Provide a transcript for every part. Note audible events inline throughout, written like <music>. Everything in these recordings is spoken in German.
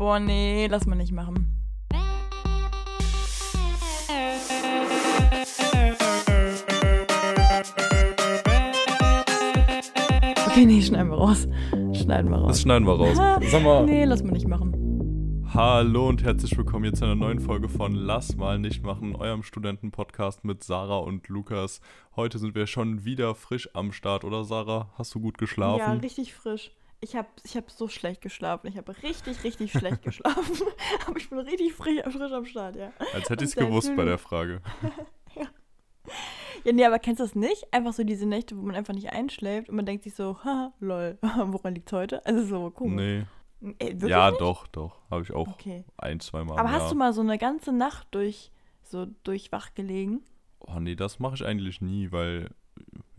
Boah, nee, lass mal nicht machen. Okay, nee, schneiden wir raus. Schneiden wir raus. Das schneiden wir raus. Sag mal. Nee, lass mal nicht machen. Hallo und herzlich willkommen jetzt zu einer neuen Folge von Lass mal nicht machen, eurem Studentenpodcast mit Sarah und Lukas. Heute sind wir schon wieder frisch am Start, oder Sarah? Hast du gut geschlafen? Ja, richtig frisch. Ich habe ich hab so schlecht geschlafen. Ich habe richtig, richtig schlecht geschlafen. <laughs> Aber ich bin richtig frisch, frisch am Start, ja. Als hätte ich es gewusst bei der Frage. <laughs> Ja, nee, aber kennst du das nicht? Einfach so diese Nächte, wo man einfach nicht einschläft und man denkt sich so, haha, lol, <laughs> woran liegt's heute? Also so komisch. Nee. Äh, wirklich Ja, nicht? doch, doch. Habe ich auch Okay. ein, zwei Mal. Aber hast Jahr. du mal so eine ganze Nacht durch, so durchwach gelegen? Oh nee, das mache ich eigentlich nie, weil.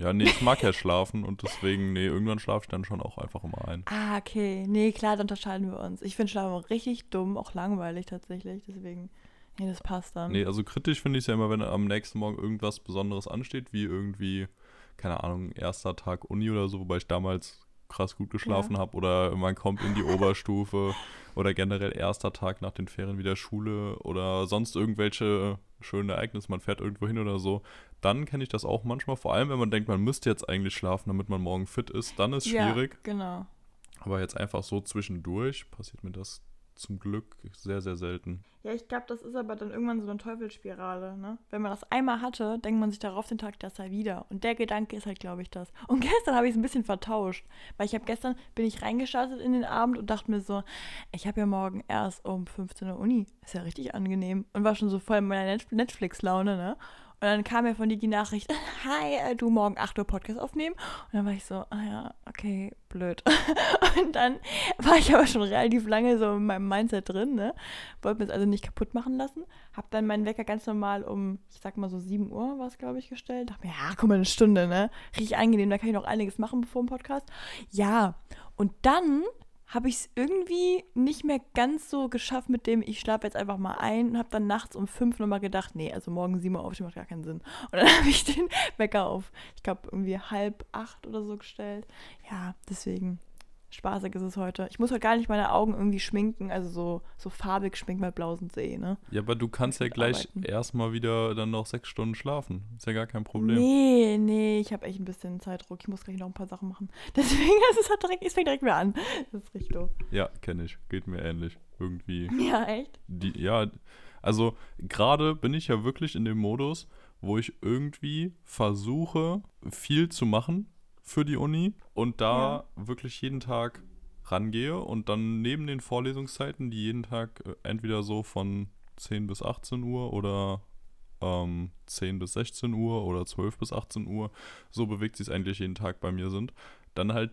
Ja, nee, ich mag ja schlafen und deswegen, nee, irgendwann schlafe ich dann schon auch einfach immer ein. Ah, okay. Nee, klar, dann unterscheiden wir uns. Ich finde Schlafen richtig dumm, auch langweilig tatsächlich. Deswegen, nee, das passt dann. Nee, also kritisch finde ich es ja immer, wenn am nächsten Morgen irgendwas Besonderes ansteht, wie irgendwie, keine Ahnung, erster Tag Uni oder so, wobei ich damals krass gut geschlafen habe oder man kommt in die <laughs> Oberstufe oder generell erster Tag nach den Ferien wieder Schule oder sonst irgendwelche schönen Ereignisse, man fährt irgendwo hin oder so, dann kenne ich das auch manchmal, vor allem wenn man denkt, man müsste jetzt eigentlich schlafen, damit man morgen fit ist, dann ist schwierig, Ja, genau. aber jetzt einfach so zwischendurch passiert mir das zum Glück sehr, sehr selten. Ja, ich glaube, das ist aber dann irgendwann so eine Teufelsspirale, ne? Wenn man das einmal hatte, denkt man sich darauf den Tag das halt wieder. Und der Gedanke ist halt, glaube ich, das. Und <laughs> gestern habe ich es ein bisschen vertauscht. Weil ich habe gestern, bin ich reingestartet in den Abend und dachte mir so, ich habe ja morgen erst um 15 Uhr Uni. Ist ja richtig angenehm. Und war schon so voll in meiner Net Netflix-Laune, ne? Und dann kam mir von dir die Nachricht, <laughs> hi, äh, du morgen 8 Uhr Podcast aufnehmen. Und dann war ich so, ah ja, okay, blöd. <laughs> Und dann war ich aber schon relativ lange so in meinem Mindset drin, ne? Wollte mir es also nicht kaputt machen lassen. Hab dann meinen Wecker ganz normal um, ich sag mal so 7 Uhr war es, glaube ich, gestellt. Dachte mir, ja, guck mal, eine Stunde, ne? Richtig angenehm, da kann ich noch einiges machen bevor dem Podcast. Ja, und dann habe ich es irgendwie nicht mehr ganz so geschafft mit dem, ich schlafe jetzt einfach mal ein und habe dann nachts um 5 nochmal gedacht, nee, also morgen 7 Uhr aufstehen macht gar keinen Sinn. Und dann <laughs> habe ich den Wecker auf, ich glaube, irgendwie halb acht oder so gestellt. Ja, deswegen spaßig ist es heute. Ich muss heute gar nicht meine Augen irgendwie schminken, also so, so farbig schminken, weil blau sind See, ne? Ja, aber du kannst ja gleich erstmal wieder dann noch sechs Stunden schlafen. Ist ja gar kein Problem. Nee, nee, ich habe echt ein bisschen Zeitdruck. Ich muss gleich noch ein paar Sachen machen. <laughs> Deswegen, es, hat direkt, es fängt direkt wieder an. Das ist richtig doof. Ja, kenne ich. Geht mir ähnlich. Irgendwie. <laughs> Ja, echt? Die, ja, also gerade bin ich ja wirklich in dem Modus, wo ich irgendwie versuche, viel zu machen für die Uni und da wirklich jeden Tag rangehe und dann neben den Vorlesungszeiten, die jeden Tag äh, entweder so von 10 bis 18 Uhr oder ähm, 10 bis 16 Uhr oder 12 bis 18 Uhr, so bewegt sich es eigentlich jeden Tag bei mir sind, dann halt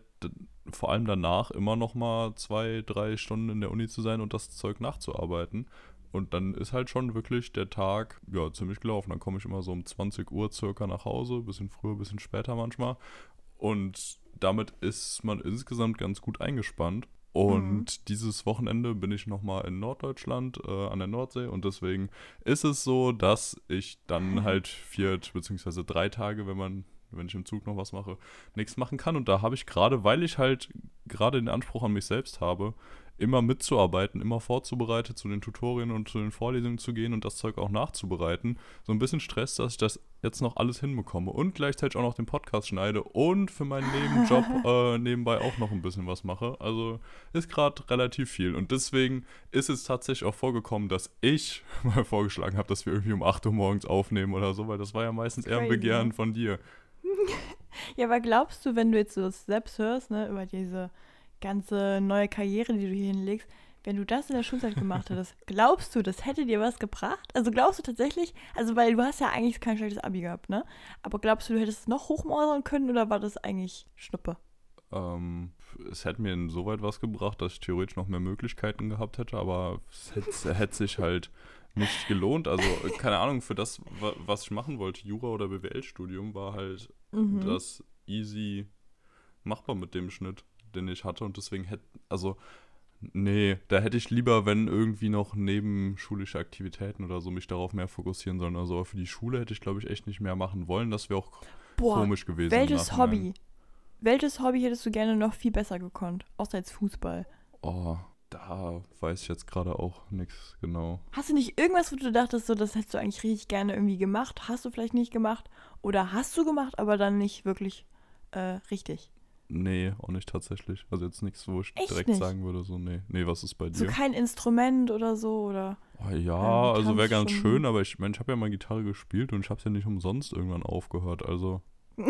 vor allem danach immer noch mal zwei, drei Stunden in der Uni zu sein und das Zeug nachzuarbeiten. Und dann ist halt schon wirklich der Tag, ja, ziemlich gelaufen. Dann komme ich immer so um 20 Uhr circa nach Hause, bisschen früher, bisschen später manchmal. Und damit ist man insgesamt ganz gut eingespannt. Und dieses Wochenende bin ich nochmal in Norddeutschland äh, an der Nordsee und deswegen ist es so, dass ich dann <laughs> halt vier beziehungsweise drei Tage, wenn man, wenn ich im Zug noch was mache, nichts machen kann. Und da habe ich gerade, weil ich halt gerade den Anspruch an mich selbst habe, immer mitzuarbeiten, immer vorzubereitet, zu den Tutorien und zu den Vorlesungen zu gehen und das Zeug auch nachzubereiten. So ein bisschen Stress, dass ich das jetzt noch alles hinbekomme und gleichzeitig auch noch den Podcast schneide und für meinen Nebenjob <laughs> äh, nebenbei auch noch ein bisschen was mache. Also ist gerade relativ viel. Und deswegen ist es tatsächlich auch vorgekommen, dass ich <laughs> mal vorgeschlagen habe, dass wir irgendwie um 8 Uhr morgens aufnehmen oder so, weil das war ja meistens eher ein Begehren von dir. <laughs> Ja, aber glaubst du, wenn du jetzt so das selbst hörst, ne, über diese ganze neue Karriere, die du hier hinlegst, wenn du das in der Schulzeit gemacht hättest, <laughs> glaubst du, das hätte dir was gebracht? Also glaubst du tatsächlich, also weil du hast ja eigentlich kein schlechtes Abi gehabt, ne? Aber glaubst du, du hättest es noch hochmausern können oder war das eigentlich Schnuppe? Ähm, es hätte mir insoweit was gebracht, dass ich theoretisch noch mehr Möglichkeiten gehabt hätte, aber es hätte, hätte sich halt nicht gelohnt. Also, keine Ahnung, für das, wa- was ich machen wollte, Jura- oder BWL-Studium, war halt Mhm. das easy machbar mit dem Schnitt, den ich hatte. Und deswegen hätte, also, nee, da hätte ich lieber, wenn irgendwie noch nebenschulische Aktivitäten oder so mich darauf mehr fokussieren sollen. Also, für die Schule hätte ich, glaube ich, echt nicht mehr machen wollen. Das wäre auch Boah, komisch gewesen. welches. Hobby? Welches Hobby hättest du gerne noch viel besser gekonnt? Außer jetzt Fußball. Oh, Da weiß ich jetzt gerade auch nichts genau. Hast du nicht irgendwas, wo du dachtest, so, das hättest du eigentlich richtig gerne irgendwie gemacht? Hast du vielleicht nicht gemacht? Oder hast du gemacht, aber dann nicht wirklich äh, richtig? Nee, auch nicht tatsächlich. Also jetzt nichts, wo ich Echt direkt nicht? sagen würde, so, nee. Nee, was ist bei So dir? kein Instrument oder so, oder? Oh, ja, du also wäre ganz schon- schön, aber ich meine, ich habe ja mal Gitarre gespielt und ich habe es ja nicht umsonst irgendwann aufgehört. Also, <laughs>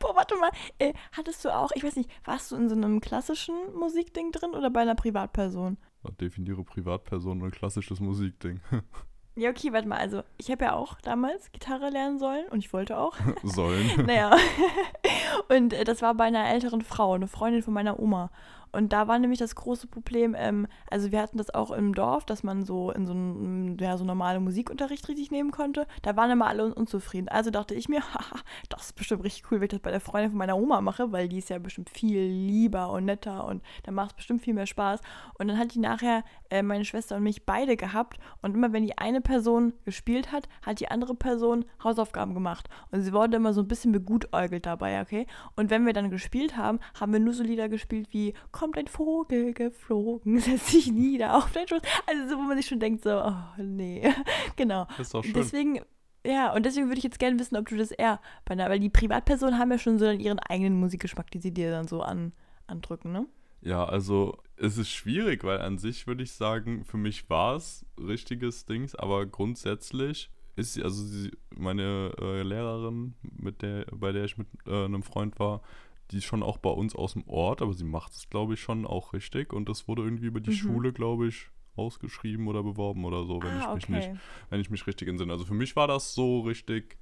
Boah, warte mal, äh, hattest du auch, ich weiß nicht, warst du in so einem klassischen Musikding drin oder bei einer Privatperson? definiere Privatperson und klassisches Musikding. <laughs> Ja, okay, warte mal, also ich habe ja auch damals Gitarre lernen sollen und ich wollte auch. <laughs> Sollen. <laughs> Naja. <laughs> Und äh, das war bei einer älteren Frau, eine Freundin von meiner Oma. Und da war nämlich das große Problem, ähm, also wir hatten das auch im Dorf, dass man so in so einem, ja, so normalen Musikunterricht richtig nehmen konnte. Da waren immer alle un unzufrieden. Also dachte ich mir, <laughs> haha, das ist bestimmt richtig cool, wenn ich das bei der Freundin von meiner Oma mache, weil die ist ja bestimmt viel lieber und netter und da macht es bestimmt viel mehr Spaß. Und dann hat die nachher äh, meine Schwester und mich beide gehabt und immer wenn die eine Person gespielt hat, hat die andere Person Hausaufgaben gemacht. Und sie wurde immer so ein bisschen begutäugelt dabei, okay? Und wenn wir dann gespielt haben, haben wir nur so Lieder gespielt wie Kommt ein Vogel geflogen, <laughs> setzt sich nieder auf dein Schoß. Also so, wo man sich schon denkt, so, oh nee. <laughs> genau. Das ist doch schön. Deswegen, ja, und deswegen würde ich jetzt gerne wissen, ob du das eher bei einer, weil die Privatpersonen haben ja schon so dann ihren eigenen Musikgeschmack, die sie dir dann so an, andrücken, ne? Ja, also es ist schwierig, weil an sich würde ich sagen, für mich war es richtiges Dings, aber grundsätzlich ist sie, also sie, meine äh, Lehrerin, mit der, bei der ich mit äh, einem Freund war, die ist schon auch bei uns aus dem Ort, aber sie macht es, glaube ich, schon auch richtig und das wurde irgendwie über die Mhm. Schule, glaube ich, ausgeschrieben oder beworben oder so, wenn ah, ich mich okay. nicht wenn ich mich richtig entsinne. Also für mich war das so richtig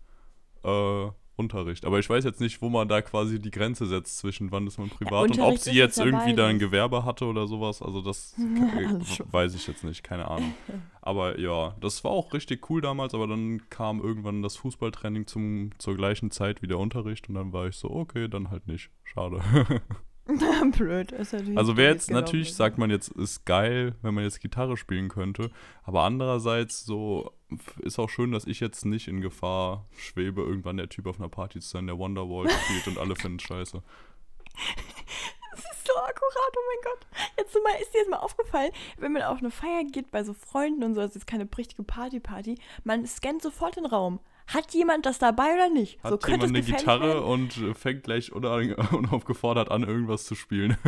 äh, Unterricht. Aber ich weiß jetzt nicht, wo man da quasi die Grenze setzt zwischen wann ist man privat und ob sie jetzt ja irgendwie da ein. Gewerbe hatte oder sowas. Also das <laughs> schon. weiß ich jetzt nicht, keine Ahnung. Aber ja, das war auch richtig cool damals, aber dann kam irgendwann das Fußballtraining zum, zur gleichen Zeit wie der Unterricht und dann war ich so, okay, dann halt nicht. Schade. <laughs> <laughs> Blöd, ist natürlich. Also wer blöd jetzt gelaufen. natürlich sagt man jetzt, ist geil, wenn man jetzt Gitarre spielen könnte, aber andererseits so ist auch schön, dass ich jetzt nicht in Gefahr schwebe, irgendwann der Typ auf einer Party zu sein, der Wonderwall spielt und alle finden scheiße. <laughs> Das ist so akkurat, oh mein Gott. Jetzt mal, ist dir jetzt mal aufgefallen, wenn man auf eine Feier geht bei so Freunden und so, das ist jetzt keine richtige Party-Party, man scannt sofort den Raum. Hat jemand das dabei oder nicht? Hat so könnte jemand eine Gitarre werden. und äh, fängt gleich unauf- <laughs> unaufgefordert an, irgendwas zu spielen. <laughs>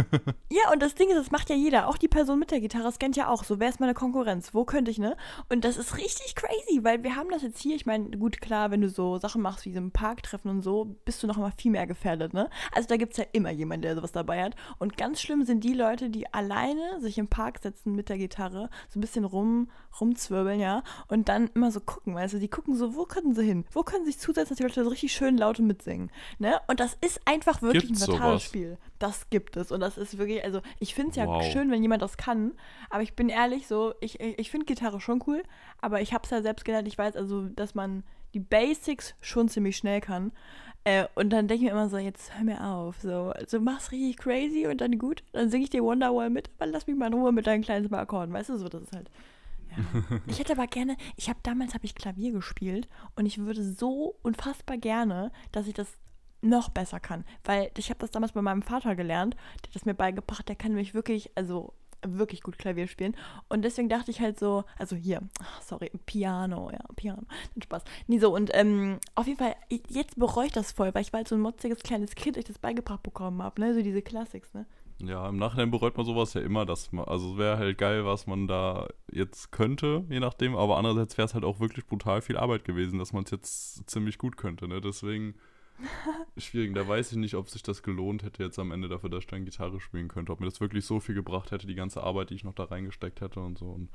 Ja, und das Ding ist, das macht ja jeder. Auch die Person mit der Gitarre scannt ja auch. So, wer ist meine Konkurrenz? Wo könnte ich, ne? Und das ist richtig crazy, weil wir haben das jetzt hier. Ich meine, gut, klar, wenn du so Sachen machst wie so im Park treffen und so, bist du noch immer viel mehr gefährdet, ne? Also da gibt es ja immer jemanden, der sowas dabei hat. Und ganz schlimm sind die Leute, die alleine sich im Park setzen mit der Gitarre, so ein bisschen rum, rumzwirbeln, ja, und dann immer so gucken, weißt du, die gucken so, wo können sie hin? Wo können sich zusetzen, dass die Leute so richtig schön laut mitsingen, ne? Und das ist einfach wirklich Gibt's ein fatales Spiel. Das gibt es und das ist wirklich, also ich finde es ja Wow. schön, wenn jemand das kann, aber ich bin ehrlich so, ich, ich, ich finde Gitarre schon cool, aber ich habe es ja selbst gelernt, ich weiß also, dass man die Basics schon ziemlich schnell kann. Äh, und dann denke ich mir immer so, jetzt hör mir auf, so, also mach's richtig crazy und dann gut, dann singe ich dir Wonderwall mit, aber lass mich mal in Ruhe mit deinen kleinen Akkorden, weißt du, so, das ist halt. Ja. Ich hätte aber gerne, ich habe damals habe ich Klavier gespielt und ich würde so unfassbar gerne, dass ich das noch besser kann, weil ich habe das damals bei meinem Vater gelernt, der hat das mir beigebracht, der kann nämlich wirklich, also wirklich gut Klavier spielen und deswegen dachte ich halt so, also hier, ach, sorry, Piano, ja, Piano, den Spaß. Nee, so und ähm, auf jeden Fall, jetzt bereue ich das voll, weil ich war halt so ein motziges kleines Kind, ich das beigebracht bekommen habe, ne, so diese Classics, ne. Ja, im Nachhinein bereut man sowas ja immer, dass man, also es wäre halt geil, was man da jetzt könnte, je nachdem, aber andererseits wäre es halt auch wirklich brutal viel Arbeit gewesen, dass man es jetzt ziemlich gut könnte, ne? Deswegen <laughs> schwierig. Da weiß ich nicht, ob sich das gelohnt hätte jetzt am Ende dafür, dass ich dann Gitarre spielen könnte, ob mir das wirklich so viel gebracht hätte, die ganze Arbeit, die ich noch da reingesteckt hätte und so. Und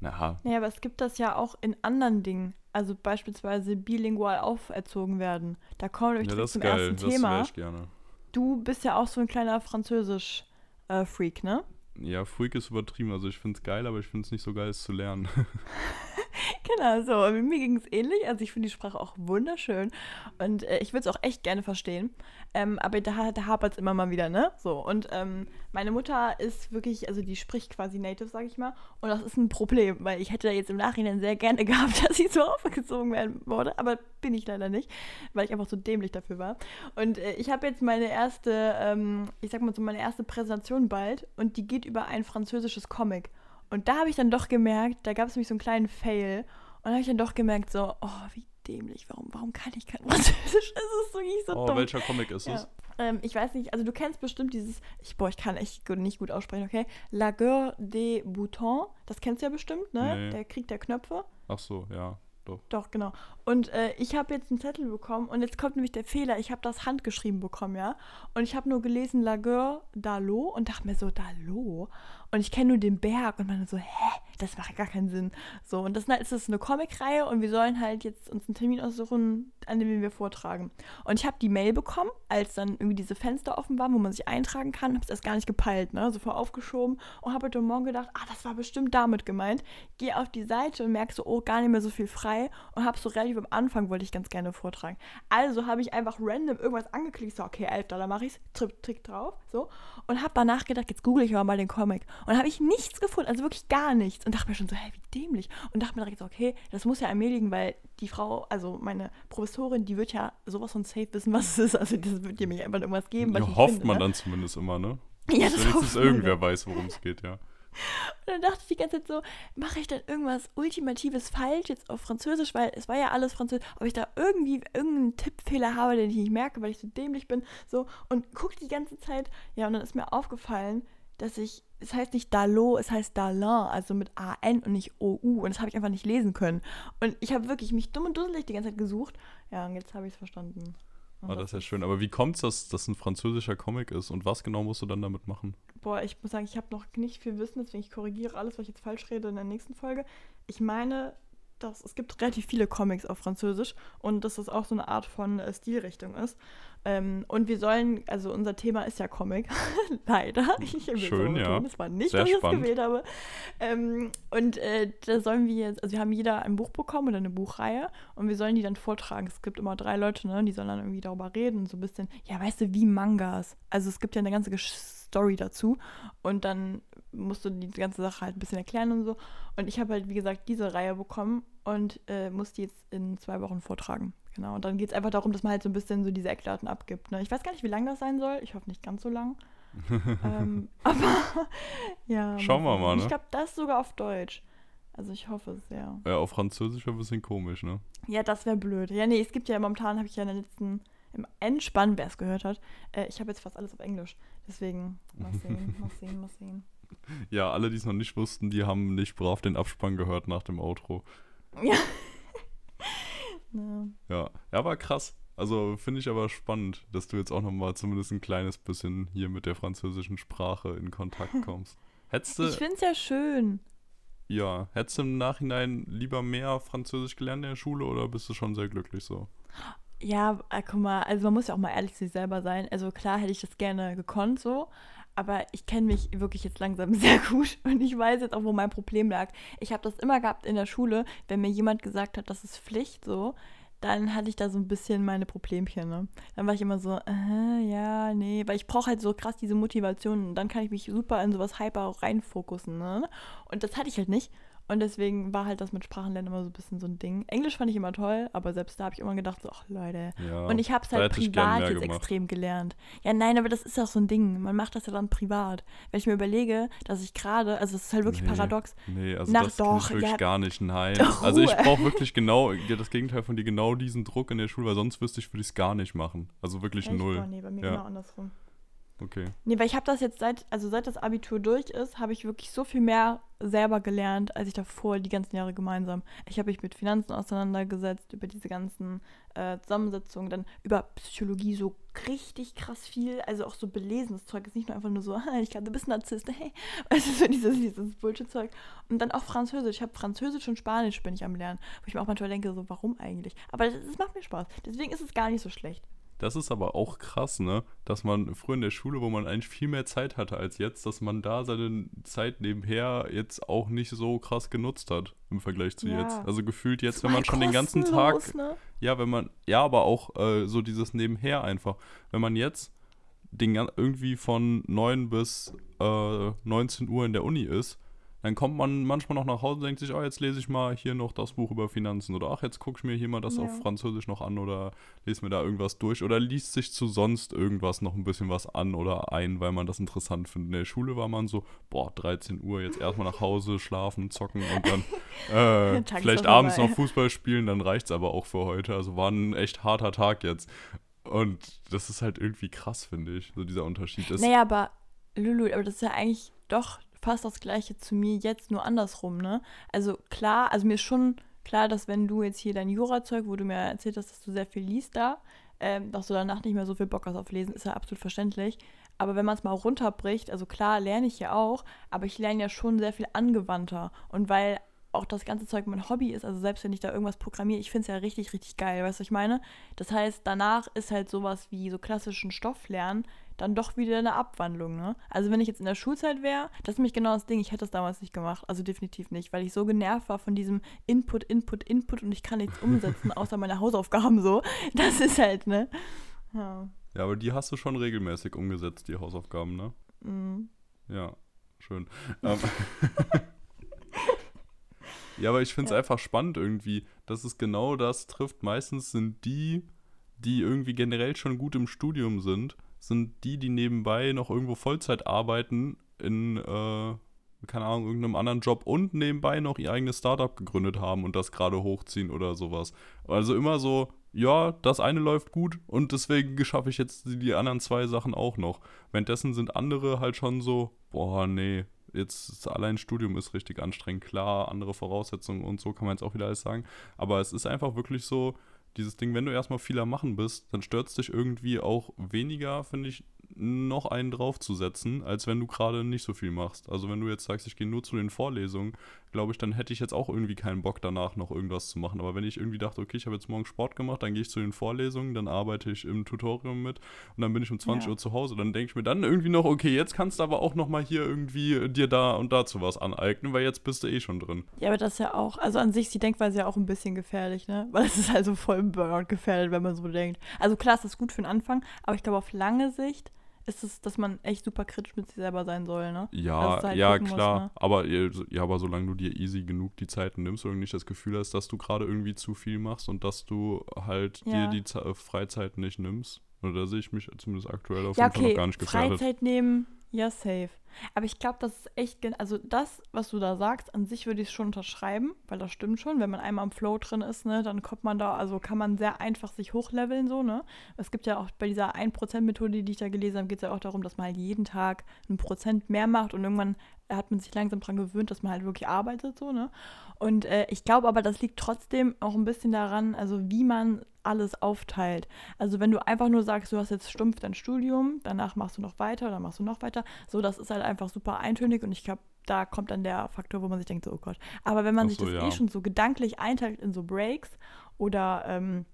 naja, Ja, aber es gibt das ja auch in anderen Dingen. Also beispielsweise bilingual auferzogen werden. Da kommen wir ja, das zum geil, ersten das Thema. wäre ich gerne. Du bist ja auch so ein kleiner Französisch-Freak, ne? Ja, Freak ist übertrieben, also ich finde es geil, aber ich finde es nicht so geil, es zu lernen. <laughs> genau, so. Mir ging es ähnlich. Also ich finde die Sprache auch wunderschön. Und äh, ich würde es auch echt gerne verstehen. Ähm, aber da, da hapert es immer mal wieder, ne? So. Und ähm, meine Mutter ist wirklich, also die spricht quasi Native, sag ich mal. Und das ist ein Problem, weil ich hätte da jetzt im Nachhinein sehr gerne <laughs> gehabt, dass ich so aufgezogen werden wurde. Aber bin ich leider nicht, weil ich einfach so dämlich dafür war. Und äh, ich habe jetzt meine erste, ähm, ich sag mal so, meine erste Präsentation bald. Und die geht über ein französisches Comic. Und da habe ich dann doch gemerkt, da gab es nämlich so einen kleinen Fail. Und da habe ich dann doch gemerkt, so, oh, wie dämlich, warum, warum kann ich kein <laughs> Französisch? Es ist wirklich so Oh, dumm. welcher Comic ist Ja. es? Ähm, ich weiß nicht, also du kennst bestimmt dieses, ich, boah, ich kann echt gut, nicht gut aussprechen, okay? La Guerre des Boutons, das kennst du ja bestimmt, ne? Nee. Der Krieg der Knöpfe. Ach so, ja, doch. Doch, genau. Und äh, ich habe jetzt einen Zettel bekommen und jetzt kommt nämlich der Fehler. Ich habe das handgeschrieben bekommen, ja. Und ich habe nur gelesen La Guerre d'Alo und dachte mir so, d'Alo? Und ich kenne nur den Berg und man so, hä? Das macht gar keinen Sinn. So, und das ist das eine Comicreihe und wir sollen halt jetzt uns einen Termin aussuchen, an dem wir vortragen. Und ich habe die Mail bekommen, als dann irgendwie diese Fenster offen waren, wo man sich eintragen kann. Habe es erst gar nicht gepeilt, ne? So vor aufgeschoben und habe heute Morgen gedacht, ah, das war bestimmt damit gemeint. Gehe auf die Seite und merke so, oh, gar nicht mehr so viel frei und habe so relativ am Anfang wollte ich ganz gerne vortragen. Also habe ich einfach random irgendwas angeklickt, so, okay, 11 Dollar mache ich Trick, Trick drauf, so. Und habe danach gedacht, jetzt google ich aber mal den Comic. Und habe ich nichts gefunden, also wirklich gar nichts. Und dachte mir schon so, hä, wie dämlich. Und dachte mir direkt so, okay, das muss ja liegen, weil die Frau, also meine Professorin, die wird ja sowas von safe wissen, was es ist. Also das wird ihr mir einfach irgendwas geben, Ja, hofft finde, man ne? dann zumindest immer, ne? Ja, das wenigstens irgendwer weiß, worum es geht, ja. Und dann dachte ich die ganze Zeit so, mache ich dann irgendwas Ultimatives falsch jetzt auf Französisch, weil es war ja alles Französisch, ob ich da irgendwie irgendeinen Tippfehler habe, den ich nicht merke, weil ich so dämlich bin, so und gucke die ganze Zeit, ja, und dann ist mir aufgefallen, dass ich, es heißt nicht Dalo, es heißt Dalin, also mit A-N und nicht O-U und das habe ich einfach nicht lesen können. Und ich habe wirklich mich dumm und dusselig die ganze Zeit gesucht, ja, und jetzt habe ich es verstanden. Und Ah, das ist ja schön. Aber wie kommt es, dass das ein französischer Comic ist? Und was genau musst du dann damit machen? Boah, ich muss sagen, ich habe noch nicht viel Wissen, deswegen ich korrigiere alles, was ich jetzt falsch rede in der nächsten Folge. Ich meine, dass es gibt relativ viele Comics auf Französisch und dass das auch so eine Art von äh, Stilrichtung ist. Ähm, und wir sollen, also unser Thema ist ja Comic, <laughs> leider. Ich will Schön, so ja. Es war nicht, Sehr dass ich es spannend. gewählt habe. Ähm, und äh, da sollen wir jetzt, also wir haben jeder ein Buch bekommen oder eine Buchreihe und wir sollen die dann vortragen. Es gibt immer drei Leute, ne, die sollen dann irgendwie darüber reden und so ein bisschen, ja, weißt du, wie Mangas. Also es gibt ja eine ganze Story dazu und dann musst du die ganze Sache halt ein bisschen erklären und so. Und ich habe halt, wie gesagt, diese Reihe bekommen und äh, muss die jetzt in zwei Wochen vortragen. Genau. Und dann geht es einfach darum, dass man halt so ein bisschen so diese Eckdaten abgibt. Ne? Ich weiß gar nicht, wie lang das sein soll. Ich hoffe nicht ganz so lang. <laughs> ähm, aber <laughs> ja. Schauen wir mal, ne? Ich glaube, das sogar auf Deutsch. Also ich hoffe es, ja. Ja, auf Französisch wäre ein bisschen komisch, ne? Ja, das wäre blöd. Ja, nee, es gibt ja momentan, habe ich ja in der letzten, im Endspann, wer es gehört hat, äh, ich habe jetzt fast alles auf Englisch. Deswegen, mal sehen, <laughs> mal sehen, mal sehen. Ja, alle, die es noch nicht wussten, die haben nicht brav den Abspann gehört nach dem Outro. Ja. Ja. Ja, ja, war krass. Also finde ich aber spannend, dass du jetzt auch nochmal zumindest ein kleines bisschen hier mit der französischen Sprache in Kontakt <laughs> kommst. Hättest du, Ich finde es ja schön. ja, hättest du im Nachhinein lieber mehr Französisch gelernt in der Schule oder bist du schon sehr glücklich so? Ja, äh, guck mal, also man muss ja auch mal ehrlich zu sich selber sein. Also klar hätte ich das gerne gekonnt so, aber ich kenne mich wirklich jetzt langsam <laughs> sehr gut und ich weiß jetzt auch, wo mein Problem lag. Ich habe das immer gehabt in der Schule, wenn mir jemand gesagt hat, das ist Pflicht so, dann hatte ich da so ein bisschen meine Problemchen, ne? Dann war ich immer so, äh, ja, nee, weil ich brauche halt so krass diese Motivation und dann kann ich mich super in sowas hyper reinfokussen, ne? Und das hatte ich halt nicht. Und deswegen war halt das mit Sprachenlernen immer so ein bisschen so ein Ding. Englisch fand ich immer toll, aber selbst da habe ich immer gedacht, so, ach Leute. Ja, Und ich habe es halt privat jetzt gemacht. extrem gelernt. Ja, nein, aber das ist auch so ein Ding. Man macht das ja dann privat. Wenn ich mir überlege, dass ich gerade, also es ist halt wirklich Nee. paradox. Nee, also Nach das doch, ich wirklich ja. gar nicht, nein. <laughs> Doch, also ich Ruhe. brauche wirklich genau, ja, das Gegenteil von dir, genau diesen Druck in der Schule, weil sonst wüsste ich, würde ich es gar nicht machen. Also wirklich Echt? null. Oh, nee, bei mir Ja. genau andersrum. Okay. Nee, weil ich habe das jetzt seit, also seit das Abitur durch ist, habe ich wirklich so viel mehr selber gelernt, als ich davor die ganzen Jahre gemeinsam. Ich habe mich mit Finanzen auseinandergesetzt, über diese ganzen äh, Zusammensetzungen, dann über Psychologie so richtig krass viel, also auch so belesenes Zeug, ist nicht nur einfach nur so, <laughs> ich glaube, du bist Narzisst, <laughs> hey, also so dieses, dieses Bullshit-Zeug. Und dann auch Französisch, ich habe Französisch und Spanisch bin ich am Lernen, wo ich mir auch manchmal denke, so, warum eigentlich? Aber das, das macht mir Spaß, deswegen ist es gar nicht so schlecht. Das ist aber auch krass, ne? Dass man früher in der Schule, wo man eigentlich viel mehr Zeit hatte als jetzt, dass man da seine Zeit nebenher jetzt auch nicht so krass genutzt hat im Vergleich zu Ja. jetzt. Also gefühlt jetzt, wenn man schon den ganzen Tag Ne? ja, wenn man, ja, aber auch äh, so dieses Nebenher einfach. Wenn man jetzt den, irgendwie von 9 bis äh, 19 Uhr in der Uni ist, dann kommt man manchmal noch nach Hause und denkt sich, oh, jetzt lese ich mal hier noch das Buch über Finanzen oder ach, jetzt gucke ich mir hier mal das Ja. auf Französisch noch an oder lese mir da irgendwas durch oder liest sich zu sonst irgendwas noch ein bisschen was an oder ein, weil man das interessant findet. In der Schule war man so, boah, 13 Uhr, jetzt erstmal nach Hause, schlafen, zocken und dann <laughs> äh, vielleicht abends noch Fußball spielen, dann reicht's aber auch für heute. Also war ein echt harter Tag jetzt. Und das ist halt irgendwie krass, finde ich, so dieser Unterschied. Das, Naja, aber Lulu, aber das ist ja eigentlich doch fast das gleiche zu mir jetzt, nur andersrum, ne? Also klar, also mir ist schon klar, dass wenn du jetzt hier dein Jura-Zeug, wo du mir erzählt hast, dass du sehr viel liest da, ähm, dass du danach nicht mehr so viel Bock hast auf Lesen, ist ja absolut verständlich. Aber wenn man es mal runterbricht, also klar lerne ich ja auch, aber ich lerne ja schon sehr viel angewandter. Und weil auch das ganze Zeug mein Hobby ist, also selbst wenn ich da irgendwas programmiere, ich finde es ja richtig, richtig geil, weißt du, was ich meine? Das heißt, danach ist halt sowas wie so klassischen Stoff lernen dann doch wieder eine Abwandlung, ne? Also wenn ich jetzt in der Schulzeit wäre, das ist nämlich genau das Ding, ich hätte das damals nicht gemacht, also definitiv nicht, weil ich so genervt war von diesem Input, Input, Input und ich kann nichts umsetzen, <laughs> außer meine Hausaufgaben so. Das ist halt, ne? Ja. ja, aber die hast du schon regelmäßig umgesetzt, die Hausaufgaben, ne? Mm. Ja, schön. Ähm, <laughs> ja, aber ich finde es Ja. einfach spannend irgendwie, dass es genau das trifft. Meistens sind die, die irgendwie generell schon gut im Studium sind, sind die, die nebenbei noch irgendwo Vollzeit arbeiten in, äh, keine Ahnung, irgendeinem anderen Job und nebenbei noch ihr eigenes Startup gegründet haben und das gerade hochziehen oder sowas. Also immer so, ja, das eine läuft gut und deswegen schaffe ich jetzt die, anderen zwei Sachen auch noch. Währenddessen sind andere halt schon so, boah, nee, jetzt allein Studium ist richtig anstrengend, klar, andere Voraussetzungen und so kann man jetzt auch wieder alles sagen. Aber es ist einfach wirklich so, dieses Ding, wenn du erstmal viel am Machen bist, dann stört es dich irgendwie auch weniger, finde ich, noch einen draufzusetzen, als wenn du gerade nicht so viel machst. Also wenn du jetzt sagst, ich gehe nur zu den Vorlesungen, glaube ich, dann hätte ich jetzt auch irgendwie keinen Bock danach noch irgendwas zu machen. Aber wenn ich irgendwie dachte, okay, ich habe jetzt morgen Sport gemacht, dann gehe ich zu den Vorlesungen, dann arbeite ich im Tutorium mit und dann bin ich um 20 Ja. Uhr zu Hause, dann denke ich mir dann irgendwie noch, okay, jetzt kannst du aber auch noch mal hier irgendwie dir da und dazu was aneignen, weil jetzt bist du eh schon drin. Ja, aber das ist ja auch, also an sich ist die Denkweise ja auch ein bisschen gefährlich, ne? <laughs> Weil es ist halt so voll Burnout gefährdet, wenn man so denkt. Also klar, es ist gut für den Anfang, aber ich glaube, auf lange Sicht ist es, dass man echt super kritisch mit sich selber sein soll, ne? Ja, halt ja, klar. ne? Aber, äh, ja, aber solange du dir easy genug die Zeiten nimmst und nicht das Gefühl hast, dass du gerade irgendwie zu viel machst und dass du halt Ja. dir die Ze äh, Freizeit nicht nimmst. Oder da sehe ich mich zumindest aktuell auf Ja, jeden Fall noch okay, gar nicht gefährdet. Freizeit nehmen, ja, safe. Aber ich glaube, das ist echt, also das, was du da sagst, an sich würde ich schon unterschreiben, weil das stimmt schon. Wenn man einmal im Flow drin ist, ne, dann kommt man da, also kann man sehr einfach sich hochleveln, so, ne. Es gibt ja auch bei dieser 1%-Methode, die ich da gelesen habe, geht es ja auch darum, dass man halt jeden Tag ein Prozent mehr macht und irgendwann hat man sich langsam dran gewöhnt, dass man halt wirklich arbeitet, so, ne. Und äh, ich glaube aber, das liegt trotzdem auch ein bisschen daran, also wie man alles aufteilt. Also wenn du einfach nur sagst, du hast jetzt stumpf dein Studium, danach machst du noch weiter, dann machst du noch weiter, so das ist halt einfach super eintönig und ich glaube, da kommt dann der Faktor, wo man sich denkt, so, oh Gott. Aber wenn man Ach sich so, das ja. eh schon so gedanklich einteilt in so Breaks oder ähm,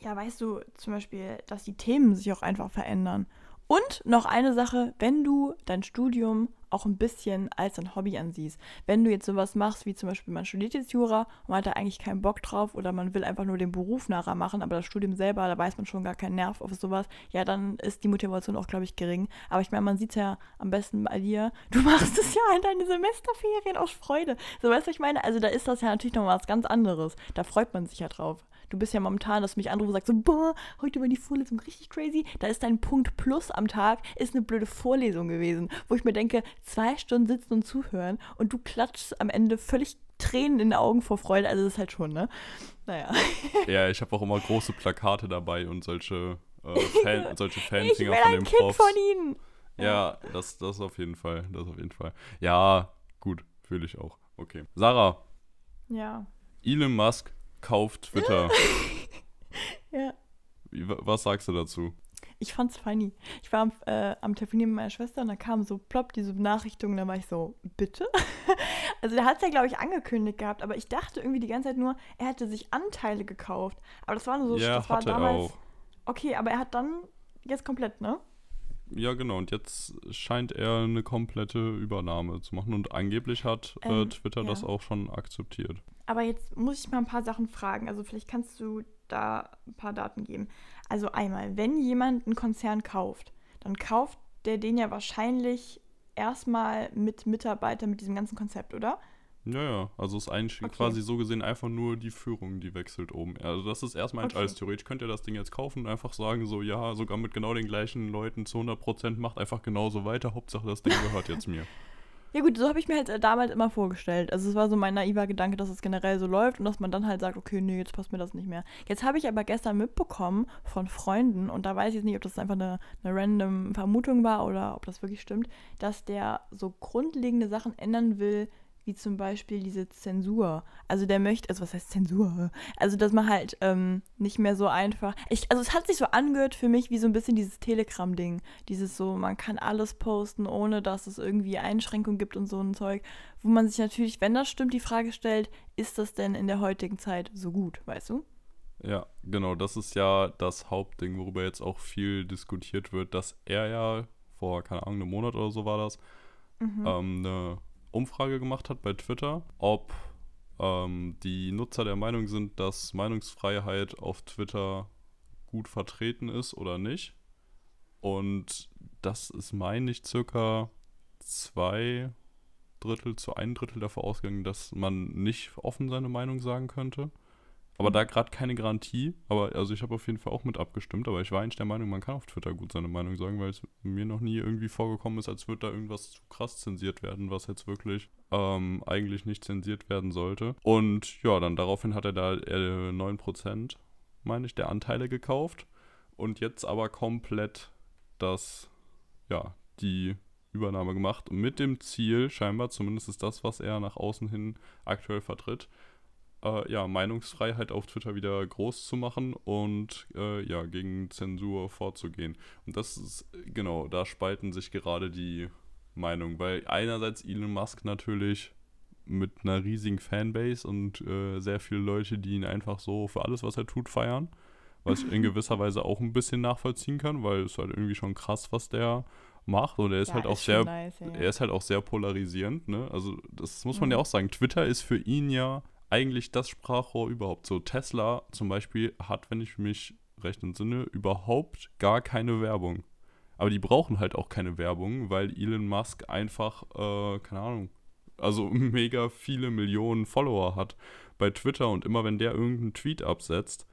ja, weißt du, zum Beispiel, dass die Themen sich auch einfach verändern. Und noch eine Sache, wenn du dein Studium auch ein bisschen als ein Hobby ansiehst. Wenn du jetzt sowas machst, wie zum Beispiel man studiert jetzt Jura und man hat da eigentlich keinen Bock drauf oder man will einfach nur den Beruf nachher machen, aber das Studium selber, da weiß man schon gar keinen Nerv auf sowas, ja, dann ist die Motivation auch, glaube ich, gering. Aber ich meine, man sieht ja am besten bei dir, du <laughs> machst es ja in deine Semesterferien aus Freude. So, weißt du, ich meine? Also da ist das ja natürlich noch was ganz anderes. Da freut man sich ja drauf. Du bist ja momentan, dass du mich anrufst und sagst so, boah, heute war die Vorlesung richtig crazy. Da ist dein Punkt Plus am Tag, ist eine blöde Vorlesung gewesen, wo ich mir denke, zwei Stunden sitzen und zuhören und du klatschst am Ende völlig Tränen in den Augen vor Freude. Also das ist halt schon, ne? Naja. <laughs> Ja, ich habe auch immer große Plakate dabei und solche, äh, <laughs> Fan, solche Ich Fanfinger will von ein den Kind Profs. von ihnen. Ja, das, das auf jeden Fall. Das auf jeden Fall. Ja, gut, fühle ich auch. Okay. Sarah, Ja. Elon Musk kauft Twitter. <laughs> Ja. Was sagst du dazu? Ich fand's funny. Ich war am, äh, am Telefonieren mit meiner Schwester und da kam so plopp diese Benachrichtigung, da war ich so, bitte? <laughs> also der hat's ja, glaube ich, angekündigt gehabt, aber ich dachte irgendwie die ganze Zeit nur, er hätte sich Anteile gekauft. Aber das war nur so, ja, das war damals. auch. Okay, aber er hat dann jetzt komplett, ne? Ja, genau. Und jetzt scheint er eine komplette Übernahme zu machen. Und angeblich hat äh, Ähm, Twitter ja. das auch schon akzeptiert. Aber jetzt muss ich mal ein paar Sachen fragen. Also vielleicht kannst du da ein paar Daten geben. Also einmal, wenn jemand einen Konzern kauft, dann kauft der den ja wahrscheinlich erstmal mit Mitarbeitern mit diesem ganzen Konzept, oder? Ja, ja. Also ist eigentlich Okay. quasi so gesehen einfach nur die Führung, die wechselt oben. Also das ist erstmal Okay. alles theoretisch. Könnt ihr das Ding jetzt kaufen und einfach sagen, so ja, sogar mit genau den gleichen Leuten zu 100% macht einfach genauso weiter. Hauptsache das Ding gehört jetzt mir. <laughs> Ja gut, so habe ich mir halt äh, damals immer vorgestellt. Also es war so mein naiver Gedanke, dass es generell so läuft und dass man dann halt sagt, okay, nee, jetzt passt mir das nicht mehr. Jetzt habe ich aber gestern mitbekommen von Freunden, und da weiß ich jetzt nicht, ob das einfach eine, eine random Vermutung war oder ob das wirklich stimmt, dass der so grundlegende Sachen ändern will, wie zum Beispiel diese Zensur. Also der möchte, also was heißt Zensur? Also dass man halt ähm, nicht mehr so einfach. Ich, also es hat sich so angehört für mich wie so ein bisschen dieses Telegram-Ding. Dieses so, man kann alles posten, ohne dass es irgendwie Einschränkungen gibt und so ein Zeug. Wo man sich natürlich, wenn das stimmt, die Frage stellt, ist das denn in der heutigen Zeit so gut, weißt du? Ja, genau. Das ist ja das Hauptding, worüber jetzt auch viel diskutiert wird, dass er ja vor, keine Ahnung, einem Monat oder so war das, Mhm. ähm, eine Umfrage gemacht hat bei Twitter, ob ähm, die Nutzer der Meinung sind, dass Meinungsfreiheit auf Twitter gut vertreten ist oder nicht. Und das ist, meine ich, circa zwei Drittel zu ein Drittel davor ausgegangen, dass man nicht offen seine Meinung sagen könnte. Aber da gerade keine Garantie. Aber also ich habe auf jeden Fall auch mit abgestimmt. Aber ich war eigentlich der Meinung, man kann auf Twitter gut seine Meinung sagen, weil es mir noch nie irgendwie vorgekommen ist, als würde da irgendwas zu krass zensiert werden, was jetzt wirklich ähm, eigentlich nicht zensiert werden sollte. Und ja, dann daraufhin hat er da äh, 9%, meine ich, der Anteile gekauft. Und jetzt aber komplett das, ja, die Übernahme gemacht. Mit dem Ziel, scheinbar, zumindest ist das, was er nach außen hin aktuell vertritt, äh, ja, Meinungsfreiheit auf Twitter wieder groß zu machen und äh, ja, gegen Zensur vorzugehen. Und das ist, genau, da spalten sich gerade die Meinungen, weil einerseits Elon Musk natürlich mit einer riesigen Fanbase und äh, sehr viele Leute, die ihn einfach so für alles, was er tut, feiern. Was ich in <laughs> gewisser Weise auch ein bisschen nachvollziehen kann, weil es halt irgendwie schon krass, was der macht. Und er ist Ja, halt auch schon sehr nice, ja. er ist halt auch sehr polarisierend, ne? Also, das muss man Mhm. ja auch sagen. Twitter ist für ihn ja eigentlich das Sprachrohr überhaupt. So, Tesla zum Beispiel hat, wenn ich mich recht entsinne, überhaupt gar keine Werbung. Aber die brauchen halt auch keine Werbung, weil Elon Musk einfach, äh, keine Ahnung, also <laughs> mega viele Millionen Follower hat bei Twitter und immer wenn der irgendeinen Tweet absetzt,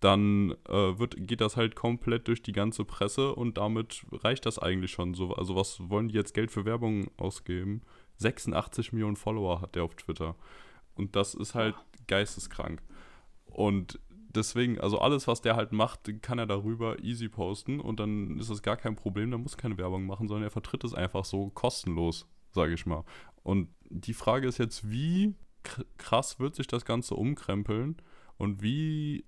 dann äh, wird, geht das halt komplett durch die ganze Presse und damit reicht das eigentlich schon so. Also was wollen die jetzt Geld für Werbung ausgeben? 86 Millionen Follower hat der auf Twitter. Und das ist halt geisteskrank. Und deswegen, also alles, was der halt macht, kann er darüber easy posten und dann ist das gar kein Problem, da muss keine Werbung machen, sondern er vertritt es einfach so kostenlos, sage ich mal. Und die Frage ist jetzt, wie kr- krass wird sich das Ganze umkrempeln und wie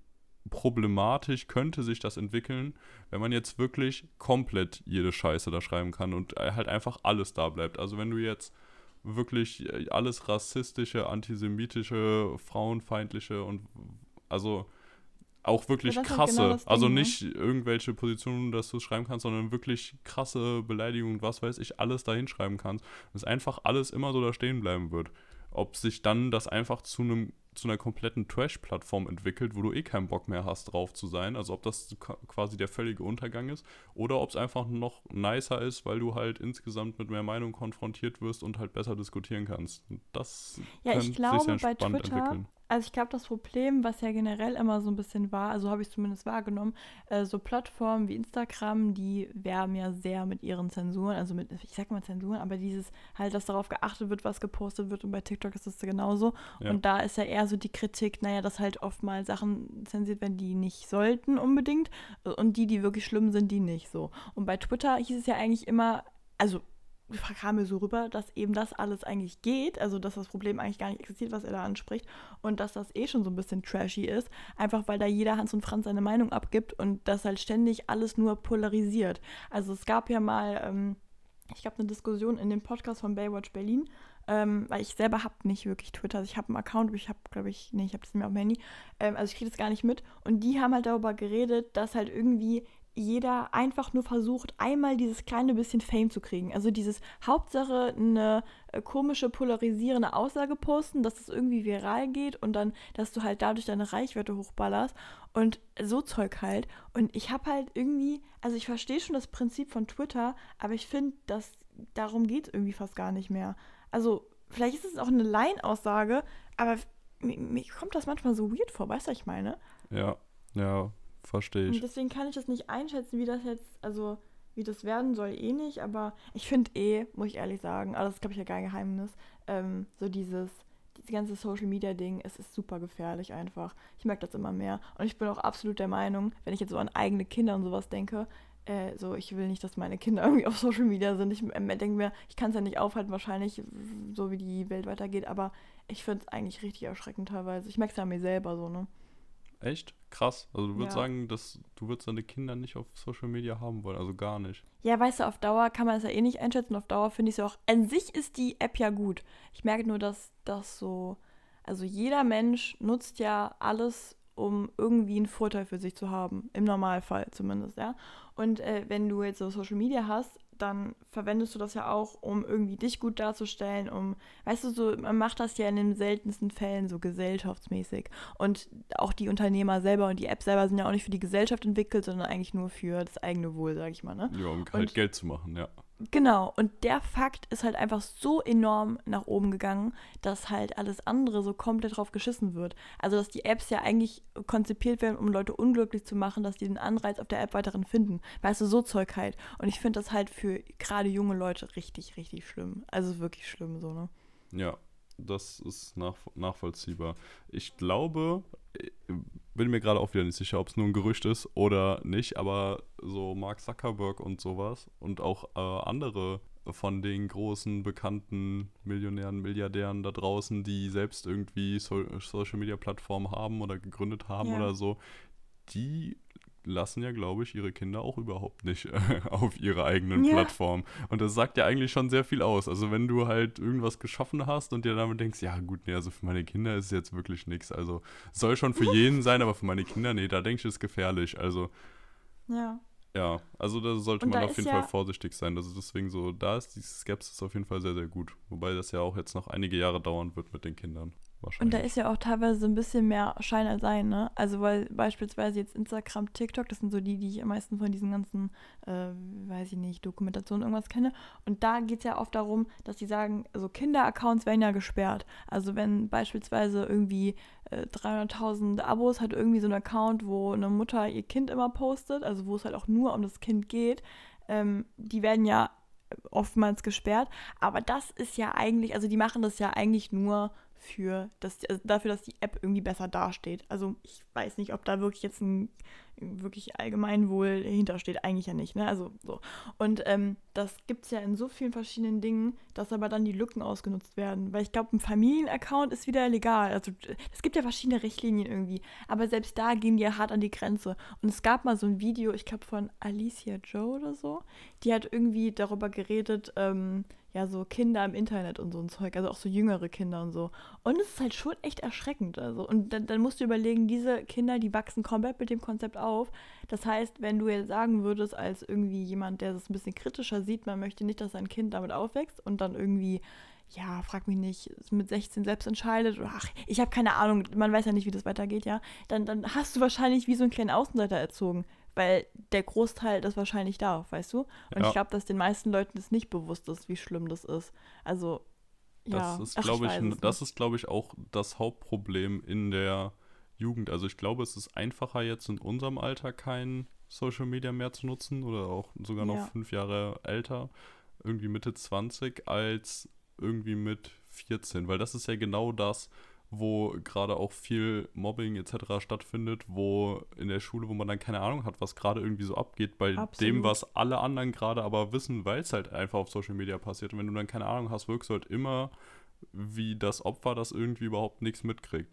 problematisch könnte sich das entwickeln, wenn man jetzt wirklich komplett jede Scheiße da schreiben kann und äh, halt einfach alles da bleibt. Also wenn du jetzt wirklich äh, alles rassistische, antisemitische, frauenfeindliche und also auch wirklich Ja, halt krasse, genau das Ding, also ne? nicht irgendwelche Positionen, dass du schreiben kannst, sondern wirklich krasse Beleidigungen, was weiß ich, alles da hinschreiben kannst. Dass einfach alles immer so da stehen bleiben wird. Ob sich dann das einfach zu einem zu einer kompletten Trash-Plattform entwickelt, wo du eh keinen Bock mehr hast, drauf zu sein. Also ob das quasi der völlige Untergang ist oder ob es einfach noch nicer ist, weil du halt insgesamt mit mehr Meinung konfrontiert wirst und halt besser diskutieren kannst. Das Ja, ich glaube, sehr bei spannend Twitter, entwickeln. Also ich glaube, das Problem, was ja generell immer so ein bisschen war, also habe ich zumindest wahrgenommen, äh, so Plattformen wie Instagram, die werben ja sehr mit ihren Zensuren, also mit, ich sag mal Zensuren, aber dieses halt, dass darauf geachtet wird, was gepostet wird und bei TikTok ist das genauso. Ja. Und da ist ja eher so die Kritik, naja, dass halt oft mal Sachen zensiert werden, die nicht sollten unbedingt und die, die wirklich schlimm sind, die nicht so. Und bei Twitter hieß es ja eigentlich immer, also kam mir so rüber, dass eben das alles eigentlich geht, also dass das Problem eigentlich gar nicht existiert, was er da anspricht und dass das eh schon so ein bisschen trashy ist, einfach weil da jeder Hans und Franz seine Meinung abgibt und das halt ständig alles nur polarisiert. Also es gab ja mal, ähm, ich glaube, eine Diskussion in dem Podcast von Baywatch Berlin, ähm, weil ich selber habe nicht wirklich Twitter. Also ich habe einen Account, aber ich habe, glaube ich, nee, ich habe das nicht mehr auf dem Handy. Ähm, also ich kriege das gar nicht mit. Und die haben halt darüber geredet, dass halt irgendwie jeder einfach nur versucht, einmal dieses kleine bisschen Fame zu kriegen. Also dieses Hauptsache eine äh, komische, polarisierende Aussage posten, dass es irgendwie viral geht und dann, dass du halt dadurch deine Reichweite hochballerst und so Zeug halt. Und ich habe halt irgendwie, also ich verstehe schon das Prinzip von Twitter, aber ich finde, dass darum geht es irgendwie fast gar nicht mehr. Also vielleicht ist es auch eine Laienaussage, aber mir kommt das manchmal so weird vor, weißt du, was ich meine? Ja, ja, verstehe ich. Und deswegen kann ich das nicht einschätzen, wie das jetzt, also wie das werden soll, eh nicht. Aber ich finde eh, muss ich ehrlich sagen, aber das ist, glaube ich, ja kein Geheimnis, ähm, so dieses, dieses ganze Social Media Ding, es ist super gefährlich einfach. Ich merke das immer mehr. Und ich bin auch absolut der Meinung, wenn ich jetzt so an eigene Kinder und sowas denke, äh, so, ich will nicht, dass meine Kinder <laughs> irgendwie auf Social Media sind. Ich äh, denke mir, ich kann es ja nicht aufhalten, wahrscheinlich, so wie die Welt weitergeht, aber ich finde es eigentlich richtig erschreckend teilweise. Ich merke es ja an mir selber so, ne? Echt? Krass. Also du würdest Ja. sagen, dass du würdest deine Kinder nicht auf Social Media haben wollen, also gar nicht. Ja, weißt du, auf Dauer kann man es ja eh nicht einschätzen. Auf Dauer finde ich es ja auch. An sich ist die App ja gut. Ich merke nur, dass das so. Also jeder Mensch nutzt ja alles, um irgendwie einen Vorteil für sich zu haben. Im Normalfall zumindest, ja. Und äh, wenn du jetzt so Social Media hast, dann verwendest du das ja auch, um irgendwie dich gut darzustellen, um, weißt du, so, man macht das ja in den seltensten Fällen so gesellschaftsmäßig. Und auch die Unternehmer selber und die App selber sind ja auch nicht für die Gesellschaft entwickelt, sondern eigentlich nur für das eigene Wohl, sag ich mal, ne? Ja, um halt Und- Geld zu machen, ja. Genau, und der Fakt ist halt einfach so enorm nach oben gegangen, dass halt alles andere so komplett drauf geschissen wird. Also, dass die Apps ja eigentlich konzipiert werden, um Leute unglücklich zu machen, dass die den Anreiz auf der App weiterhin finden. Weißt du, so Zeug halt. Und ich finde das halt für gerade junge Leute richtig, richtig schlimm. Also wirklich schlimm, so, ne? Ja, das ist nach, nachvollziehbar. Ich glaube, äh, bin mir gerade auch wieder nicht sicher, ob es nur ein Gerücht ist oder nicht, aber so Mark Zuckerberg und sowas und auch äh, andere von den großen, bekannten Millionären, Milliardären da draußen, die selbst irgendwie so Social Media Plattformen haben oder gegründet haben Ja. oder so, die lassen ja, glaube ich, ihre Kinder auch überhaupt nicht <laughs> auf ihre eigenen Ja. Plattformen. Und das sagt ja eigentlich schon sehr viel aus. Also wenn du halt irgendwas geschaffen hast und dir damit denkst, ja gut, nee, also für meine Kinder ist es jetzt wirklich nichts. Also soll schon für <laughs> jeden sein, aber für meine Kinder, nee, da denke ich, ist gefährlich. Also Ja. ja, also da sollte Und man da auf jeden ja- Fall vorsichtig sein. Ist deswegen so, da ist die Skepsis auf jeden Fall sehr, sehr gut. Wobei das ja auch jetzt noch einige Jahre dauern wird mit den Kindern. Wahrscheinlich. Und da ist ja auch teilweise so ein bisschen mehr Schein als Sein, ne? Also weil beispielsweise jetzt Instagram, TikTok, das sind so die, die ich am meisten von diesen ganzen, äh, weiß ich nicht, Dokumentationen irgendwas kenne. Und da geht es ja oft darum, dass die sagen, also Kinderaccounts werden ja gesperrt. Also wenn beispielsweise irgendwie äh, 300.000 Abos hat irgendwie so ein Account, wo eine Mutter ihr Kind immer postet, also wo es halt auch nur um das Kind geht, ähm, die werden ja oftmals gesperrt. Aber das ist ja eigentlich, also die machen das ja eigentlich nur für das, also dafür, dass die App irgendwie besser dasteht. Also ich weiß nicht, ob da wirklich jetzt ein wirklich Allgemeinwohl hintersteht. Eigentlich ja nicht, ne? Also so. Und ähm, das gibt es ja in so vielen verschiedenen Dingen, dass aber dann die Lücken ausgenutzt werden. Weil ich glaube, ein Familienaccount ist wieder legal. Also es gibt ja verschiedene Richtlinien irgendwie. Aber selbst da gehen die ja hart an die Grenze. Und es gab mal so ein Video, ich glaube von Alicia Joe oder so, die hat irgendwie darüber geredet, ähm, ja, so Kinder im Internet und so ein Zeug, also auch so jüngere Kinder und so. Und es ist halt schon echt erschreckend. Also. Und dann, dann musst du überlegen, diese Kinder, die wachsen komplett mit dem Konzept auf. Das heißt, wenn du jetzt sagen würdest, als irgendwie jemand, der das ein bisschen kritischer sieht, man möchte nicht, dass sein Kind damit aufwächst und dann irgendwie, ja, frag mich nicht, mit 16 selbst entscheidet oder ach, ich habe keine Ahnung, man weiß ja nicht, wie das weitergeht, ja, dann, dann hast du wahrscheinlich wie so einen kleinen Außenseiter erzogen. Weil der Großteil das wahrscheinlich darf, weißt du? Und Ja. ich glaube, dass den meisten Leuten das nicht bewusst ist, wie schlimm das ist. Also, ja. Das ist, ach, glaube ich, es das ist, glaube ich, auch das Hauptproblem in der Jugend. Also ich glaube, es ist einfacher jetzt in unserem Alter kein Social Media mehr zu nutzen oder auch sogar noch Ja. fünf Jahre älter, irgendwie Mitte 20, als irgendwie mit 14. Weil das ist ja genau das, wo gerade auch viel Mobbing etc. stattfindet, wo in der Schule, wo man dann keine Ahnung hat, was gerade irgendwie so abgeht, bei dem, Absolut. was alle anderen gerade aber wissen, weil es halt einfach auf Social Media passiert. Und wenn du dann keine Ahnung hast, wirkst du halt immer wie das Opfer, das irgendwie überhaupt nichts mitkriegt.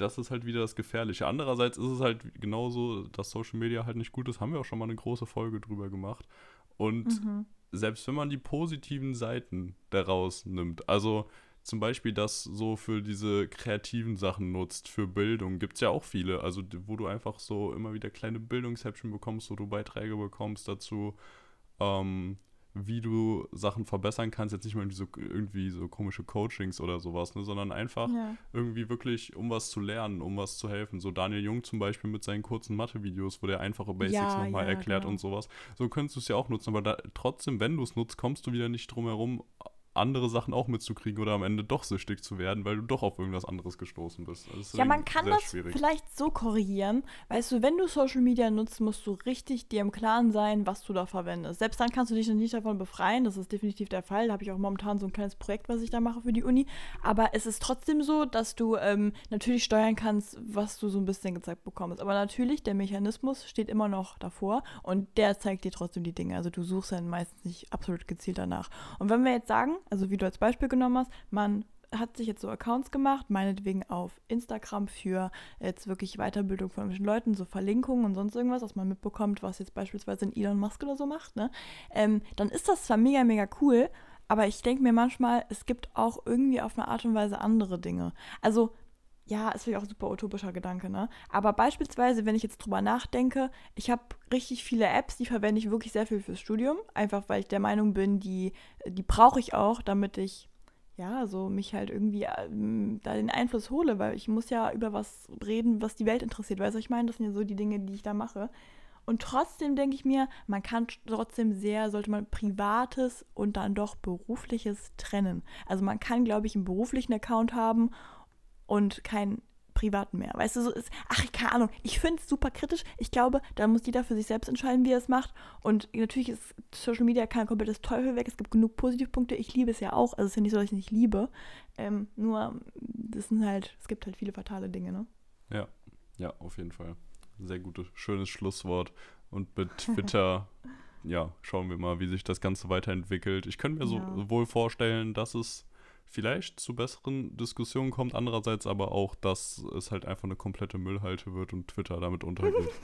Das ist halt wieder das Gefährliche. Andererseits ist es halt genauso, dass Social Media halt nicht gut ist. Haben wir auch schon mal eine große Folge drüber gemacht. Und Mhm. selbst wenn man die positiven Seiten daraus nimmt, also zum Beispiel das so für diese kreativen Sachen nutzt, für Bildung, gibt es ja auch viele, also wo du einfach so immer wieder kleine Bildungshäppchen bekommst, wo du Beiträge bekommst dazu, ähm, wie du Sachen verbessern kannst, jetzt nicht mal irgendwie so, irgendwie so komische Coachings oder sowas, ne, sondern einfach Ja. irgendwie wirklich, um was zu lernen, um was zu helfen. So Daniel Jung zum Beispiel mit seinen kurzen Mathe-Videos, wo der einfache Basics Ja, nochmal ja, erklärt genau. und sowas. So könntest du es ja auch nutzen, aber da, trotzdem, wenn du es nutzt, kommst du wieder nicht drum herum, andere Sachen auch mitzukriegen oder am Ende doch süchtig zu werden, weil du doch auf irgendwas anderes gestoßen bist. Ist Ja, man kann das schwierig. vielleicht so korrigieren. Weißt du, wenn du Social Media nutzt, musst du richtig dir im Klaren sein, was du da verwendest. Selbst dann kannst du dich noch nicht davon befreien. Das ist definitiv der Fall. Da habe ich auch momentan so ein kleines Projekt, was ich da mache für die Uni. Aber es ist trotzdem so, dass du ähm, natürlich steuern kannst, was du so ein bisschen gezeigt bekommst. Aber natürlich, der Mechanismus steht immer noch davor und der zeigt dir trotzdem die Dinge. Also du suchst dann meistens nicht absolut gezielt danach. Und wenn wir jetzt sagen, also wie du als Beispiel genommen hast, man hat sich jetzt so Accounts gemacht, meinetwegen auf Instagram für jetzt wirklich Weiterbildung von irgendwelchen Leuten, so Verlinkungen und sonst irgendwas, dass man mitbekommt, was jetzt beispielsweise ein Elon Musk oder so macht, ne? Ähm, dann ist das zwar mega, mega cool, aber ich denke mir manchmal, es gibt auch irgendwie auf eine Art und Weise andere Dinge. Also, ja, ist vielleicht auch ein super utopischer Gedanke, ne? Aber beispielsweise, wenn ich jetzt drüber nachdenke, ich habe richtig viele Apps, die verwende ich wirklich sehr viel fürs Studium, einfach weil ich der Meinung bin, die, die brauche ich auch, damit ich ja, so mich halt irgendwie ähm, da den Einfluss hole, weil ich muss ja über was reden, was die Welt interessiert. Weißt du, ich meine, das sind ja so die Dinge, die ich da mache. Und trotzdem denke ich mir, man kann trotzdem sehr, sollte man privates und dann doch berufliches trennen. Also man kann, glaube ich, einen beruflichen Account haben und keinen privaten mehr. Weißt du, so ist, ach, keine Ahnung, ich finde es super kritisch. Ich glaube, da muss jeder für sich selbst entscheiden, wie er es macht. Und natürlich ist Social Media kein komplettes Teufel weg. Es gibt genug Positivpunkte. Ich liebe es ja auch. Also es ist ja nicht so, dass ich es nicht liebe. Ähm, nur, das sind halt, es gibt halt viele fatale Dinge, ne? Ja, ja, auf jeden Fall. Sehr gutes, schönes Schlusswort. Und mit Twitter, <laughs> ja, schauen wir mal, wie sich das Ganze weiterentwickelt. Ich könnte mir so Ja. wohl vorstellen, dass es vielleicht zu besseren Diskussionen kommt, andererseits aber auch, dass es halt einfach eine komplette Müllhalde wird und Twitter damit untergeht. <laughs>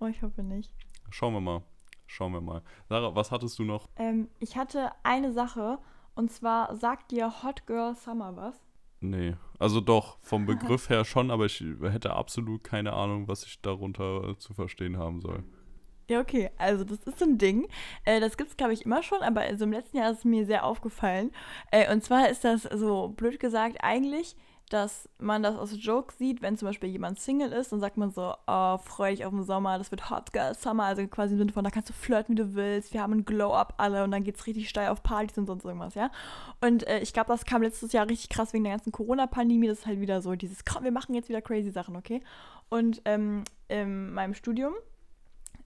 Oh, ich hoffe nicht. Schauen wir mal. Schauen wir mal. Sarah, was hattest du noch? Ähm, ich hatte eine Sache und zwar sagt dir Hot Girl Summer was? Nee. Also doch, vom <laughs> Begriff her schon, aber ich hätte absolut keine Ahnung, was ich darunter zu verstehen haben soll. Ja, okay. Also, das ist so ein Ding. Äh, das gibt es, glaube ich, immer schon, aber also im letzten Jahr ist es mir sehr aufgefallen. Äh, und zwar ist das so blöd gesagt eigentlich, dass man das aus Jokes sieht, wenn zum Beispiel jemand Single ist, dann sagt man so, oh, freu dich auf den Sommer, das wird Hot Girl Summer, also quasi im Sinne von, da kannst du flirten, wie du willst, wir haben ein Glow-Up alle und dann geht's richtig steil auf Partys und sonst irgendwas, ja. Und äh, ich glaube, das kam letztes Jahr richtig krass wegen der ganzen Corona-Pandemie, das ist halt wieder so dieses, komm, wir machen jetzt wieder crazy Sachen, okay? Und ähm, in meinem Studium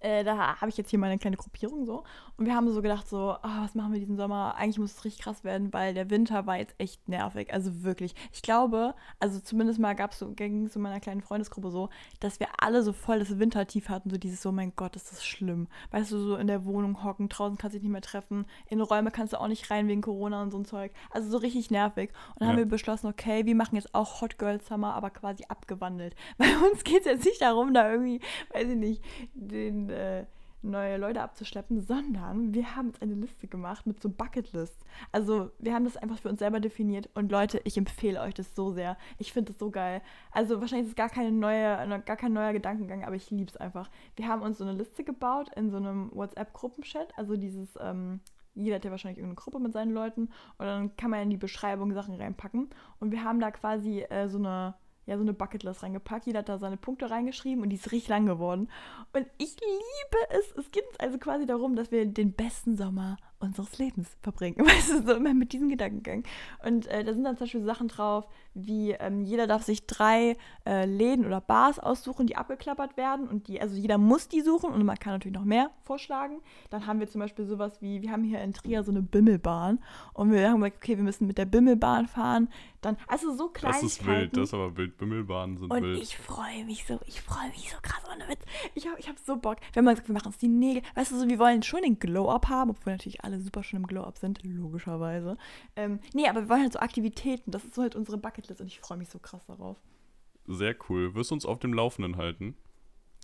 äh, da habe ich jetzt hier meine kleine Gruppierung so. Und wir haben so gedacht, so, ah, was machen wir diesen Sommer? Eigentlich muss es richtig krass werden, weil der Winter war jetzt echt nervig. Also wirklich. Ich glaube, also zumindest mal gab es so, ging es in meiner kleinen Freundesgruppe so, dass wir alle so voll das Wintertief hatten. So dieses, so, mein Gott, ist das schlimm. Weißt du, so in der Wohnung hocken, draußen kannst du dich nicht mehr treffen, in Räume kannst du auch nicht rein wegen Corona und so ein Zeug. Also so richtig nervig. Und dann haben Ja. wir beschlossen, okay, wir machen jetzt auch Hot Girl Summer, aber quasi abgewandelt. <laughs> Bei uns geht es jetzt nicht darum, da irgendwie, weiß ich nicht, den, äh, neue Leute abzuschleppen, sondern wir haben jetzt eine Liste gemacht mit so Bucketlists. Also wir haben das einfach für uns selber definiert und Leute, ich empfehle euch das so sehr. Ich finde das so geil. Also wahrscheinlich ist es gar keine neue, gar kein neuer Gedankengang, aber ich liebe es einfach. Wir haben uns so eine Liste gebaut in so einem WhatsApp-Gruppenchat, also dieses, ähm, jeder hat ja wahrscheinlich irgendeine Gruppe mit seinen Leuten und dann kann man in die Beschreibung Sachen reinpacken und wir haben da quasi äh, so eine ja, so eine Bucketlist reingepackt. Jeder hat da seine Punkte reingeschrieben und die ist richtig lang geworden. Und ich liebe es. Es geht also quasi darum, dass wir den besten Sommer unseres Lebens verbringen. <laughs> Weißt du, so immer mit diesem Gedankengang. Und äh, da sind dann zum Beispiel Sachen drauf, wie ähm, jeder darf sich drei äh, Läden oder Bars aussuchen, die abgeklappert werden. Und die, also jeder muss die suchen und man kann natürlich noch mehr vorschlagen. Dann haben wir zum Beispiel sowas wie, wir haben hier in Trier so eine Bimmelbahn. Und wir haben gesagt, okay, wir müssen mit der Bimmelbahn fahren. Dann, also so Das Kleinigkeiten. ist wild, das ist aber wild. Bimmelbahnen sind Und wild. ich freue mich so, ich freue mich so krass ohne Witz. Ich habe ich hab so Bock. Wir haben mal gesagt, wir machen uns die Nägel. Weißt du, so, wir wollen schon den Glow-Up haben, obwohl natürlich alle super schon im Glow-Up sind, logischerweise. Ähm, nee, aber wir wollen halt so Aktivitäten. Das ist so halt unsere Bucketlist und ich freue mich so krass darauf. Sehr cool. Wirst du uns auf dem Laufenden halten?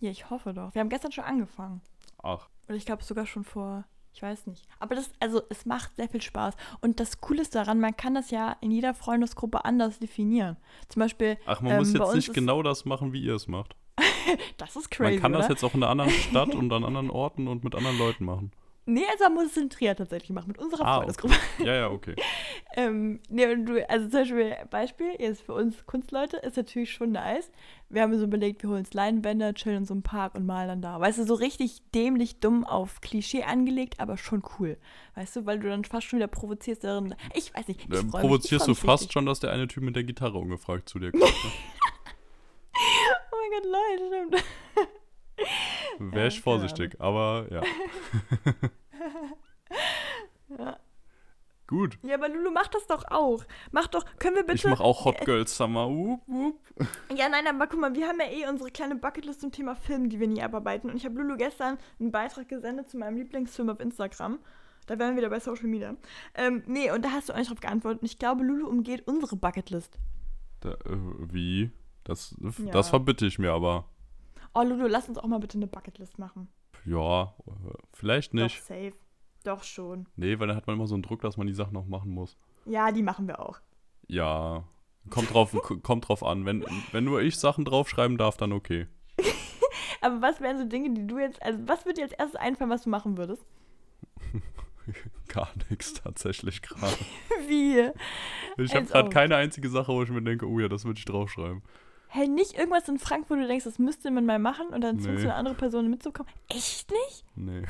Ja, ich hoffe doch. Wir haben gestern schon angefangen. Ach, Und ich glaube sogar schon vor Ich weiß nicht. Aber das, also es macht sehr viel Spaß. Und das Coole ist daran, man kann das ja in jeder Freundesgruppe anders definieren. Zum Beispiel. Ach, man ähm, muss jetzt nicht genau das machen, wie ihr es macht. <laughs> Das ist crazy. Man kann das oder? jetzt auch in einer anderen Stadt <laughs> und an anderen Orten und mit anderen Leuten machen. Nee, also man muss es zentriert tatsächlich machen, mit unserer Ah, Freundesgruppe. Ja, ja, okay. <laughs> Ähm, nee, und du, also zum Beispiel, Beispiel, jetzt für uns Kunstleute, ist natürlich schon nice. Wir haben so überlegt, wir holen uns Leinwände, chillen in so einem Park und malen dann da. Weißt du, so richtig dämlich dumm auf Klischee angelegt, aber schon cool. Weißt du, weil du dann fast schon wieder provozierst darin. Ich weiß nicht. Ich mich, ich provozierst freu du mich fast richtig. schon, dass der eine Typ mit der Gitarre ungefragt zu dir kommt. Ne? <laughs> Oh mein Gott, Leute, stimmt. Wäre ich vorsichtig, aber ja. <laughs> Ja. Gut. Ja, aber Lulu, mach das doch auch. Mach doch, können wir bitte. Ich mache auch Hot Girl Summer. Wup, wup. <laughs> Ja, nein, aber guck mal, wir haben ja eh unsere kleine Bucketlist zum Thema Film, die wir nie abarbeiten. Und ich habe Lulu gestern einen Beitrag gesendet zu meinem Lieblingsfilm auf Instagram. Da wären wir wieder bei Social Media. Ähm, nee, und da hast du auch nicht drauf geantwortet. Und ich glaube, Lulu umgeht unsere Bucketlist. Da, äh, wie? Das, Ja. das verbitte ich mir aber. Oh, Lulu, lass uns auch mal bitte eine Bucketlist machen. Ja, vielleicht nicht. Doch, safe. Doch schon. Nee, weil dann hat man immer so einen Druck, dass man die Sachen noch machen muss. Ja, die machen wir auch. Ja. Kommt drauf, <laughs> kommt drauf an. Wenn, wenn nur ich Sachen draufschreiben darf, dann okay. <laughs> Aber was wären so Dinge, die du jetzt, also was würde dir als erstes einfallen, was du machen würdest? <laughs> Gar nichts tatsächlich gerade. Wie? Ich habe gerade keine einzige Sache, wo ich mir denke, oh ja, das würde ich draufschreiben. Hey, nicht irgendwas in Frankfurt, wo du denkst, das müsste man mal machen und dann zwingst Nee. du eine andere Person mitzukommen. Echt nicht? Nee,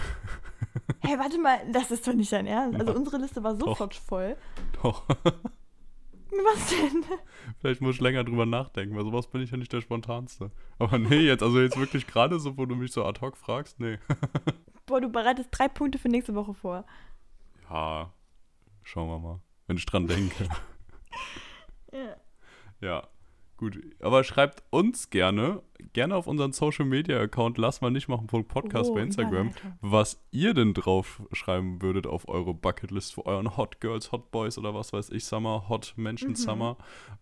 Hey, warte mal, das ist doch nicht dein Ernst. Also Ja. unsere Liste war sofort voll. doch. Was denn? Vielleicht muss ich länger drüber nachdenken, weil sowas bin ich ja nicht der Spontanste. Aber nee, jetzt, also jetzt wirklich gerade so, wo du mich so ad hoc fragst, nee. <laughs> Boah, du bereitest drei Punkte für nächste Woche vor. Ja, schauen wir mal, wenn ich dran denke. <laughs> Ja. Ja, gut. Aber schreibt uns gerne, gerne auf unseren Social Media Account, lass mal nicht machen, Podcast Oh, bei Instagram, was ihr denn drauf schreiben würdet auf eure Bucketlist für euren Hot Girls, Hot Boys oder was weiß ich, Summer, Hot Menschen Mhm. Summer.